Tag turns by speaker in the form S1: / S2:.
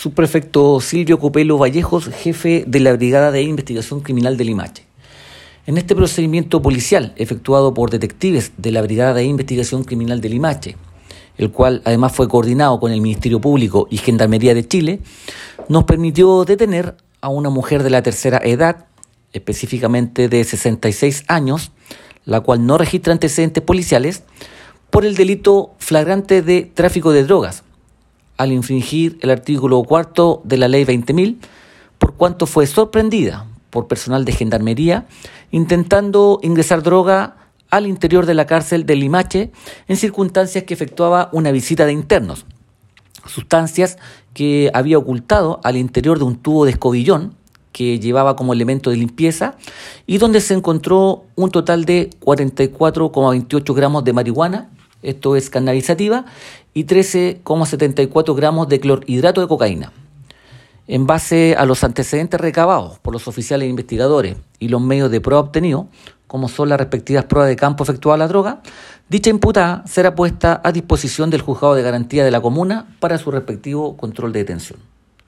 S1: subprefecto Silvio Copelo Vallejos, jefe de la Brigada de Investigación Criminal de Limache. En este procedimiento policial efectuado por detectives de la Brigada de Investigación Criminal de Limache, el cual además fue coordinado con el Ministerio Público y Gendarmería de Chile, nos permitió detener a una mujer de la tercera edad, específicamente de 66 años, la cual no registra antecedentes policiales, por el delito flagrante de tráfico de drogas, al infringir el artículo cuarto de la ley 20.000, por cuanto fue sorprendida por personal de gendarmería intentando ingresar droga al interior de la cárcel de Limache en circunstancias que efectuaba una visita de internos, sustancias que había ocultado al interior de un tubo de escobillón que llevaba como elemento de limpieza y donde se encontró un total de 44,28 gramos de marihuana, esto es cannabisativa, y 13,74 gramos de clorhidrato de cocaína. En base a los antecedentes recabados por los oficiales investigadores y los medios de prueba obtenidos, como son las respectivas pruebas de campo efectuadas a la droga, dicha imputada será puesta a disposición del juzgado de garantía de la comuna para su respectivo control de detención.